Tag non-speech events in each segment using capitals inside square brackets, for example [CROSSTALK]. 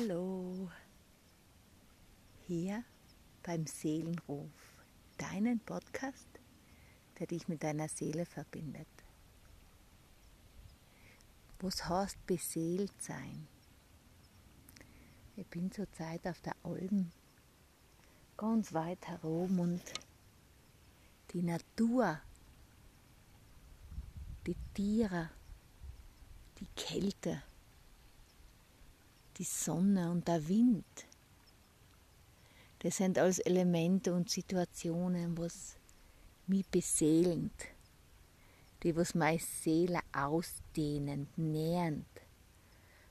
Hallo, hier beim Seelenruf, deinen Podcast, der dich mit deiner Seele verbindet. Was heißt beseelt sein? Ich bin zurzeit auf der Alm, ganz weit herum und die Natur, die Tiere, die Kälte, die Sonne und der Wind. Das sind alles Elemente und Situationen, was mich beseelend, die was meine Seele ausdehnend, nähernd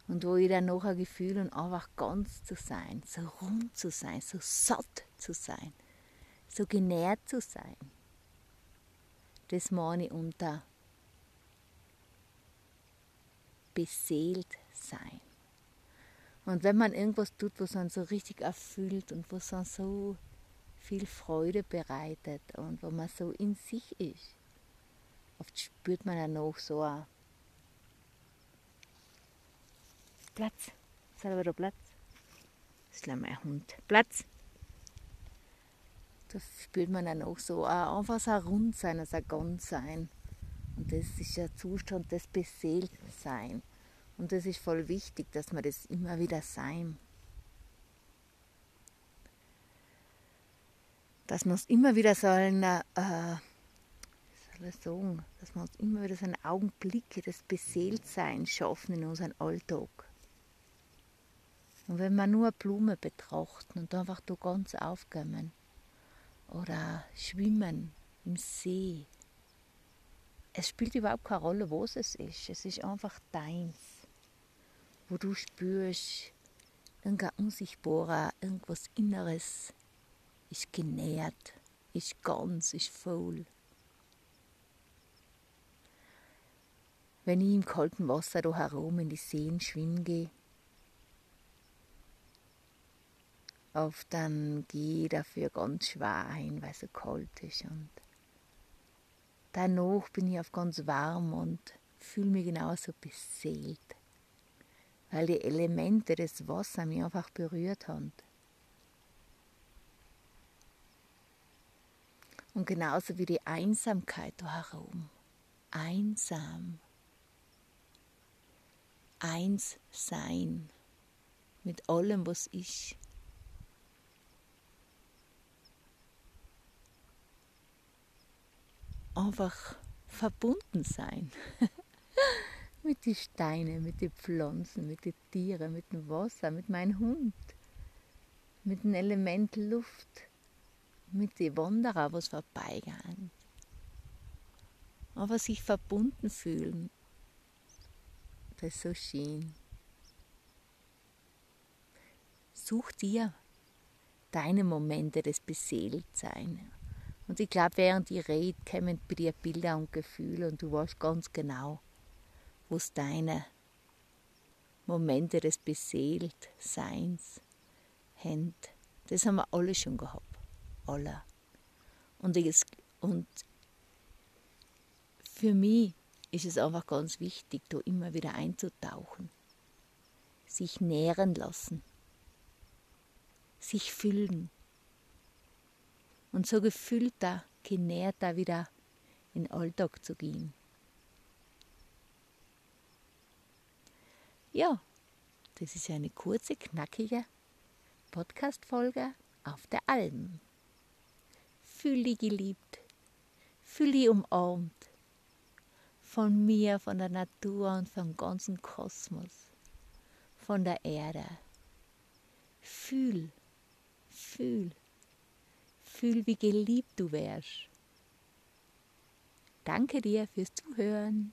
und wo ich dann noch ein Gefühl und einfach ganz zu sein, so rund zu sein, so satt zu sein, so genährt zu sein. Das meine ich unter beseelt sein. Und wenn man irgendwas tut, was man so richtig erfüllt und was dann so viel Freude bereitet und wo man so in sich ist, oft spürt man ja noch so ein Platz. Da Platz. Das ist mein Hund. Platz. Da spürt man dann auch so einfach so ein Rundsein, also ein Ganzsein. Und das ist ein Zustand des Beseeltsein. Und das ist voll wichtig, dass wir das immer wieder sein. Dass wir uns immer wieder so eine, äh, soll ich sagen, dass wir uns immer wieder so einen Augenblick des Beseeltseins schaffen in unserem Alltag. Und wenn wir nur eine Blume betrachten und einfach da ganz aufgehen oder schwimmen im See, es spielt überhaupt keine Rolle, was es ist. Es ist einfach deins wo du spürst, irgendein unsichtbarer, irgendwas Inneres ist genährt, ist ganz, ist voll. Wenn ich im kalten Wasser da herum in die Seen schwimmen gehe, oft dann gehe ich dafür ganz schwer ein, weil es so kalt ist. Und danach bin ich auf ganz warm und fühle mich genauso beseelt weil die Elemente des Wassers mich einfach berührt haben. Und genauso wie die Einsamkeit da herum. Einsam. Eins sein mit allem, was ist. Einfach verbunden sein. [LAUGHS] mit den Steinen, mit den Pflanzen, mit den Tieren, mit dem Wasser, mit meinem Hund, mit dem Element Luft, mit den Wanderern, was vorbeigehen. Aber sich verbunden fühlen, das ist so schön. Such dir deine Momente des Beseeltseins. Und ich glaube, während ich rede, kommen bei dir Bilder und Gefühle und du weißt ganz genau, wo es deine Momente des Beseeltseins haben. Das haben wir alle schon gehabt. Alle. Und, ich, und für mich ist es einfach ganz wichtig, da immer wieder einzutauchen. Sich nähren lassen. Sich füllen. Und so gefüllter, genährter wieder in den Alltag zu gehen. Ja, das ist eine kurze, knackige Podcast-Folge auf der Alm. Fühl dich geliebt, fühl dich umarmt von mir, von der Natur und vom ganzen Kosmos, von der Erde. Fühl, fühl, fühl, wie geliebt du wärst. Danke dir fürs Zuhören.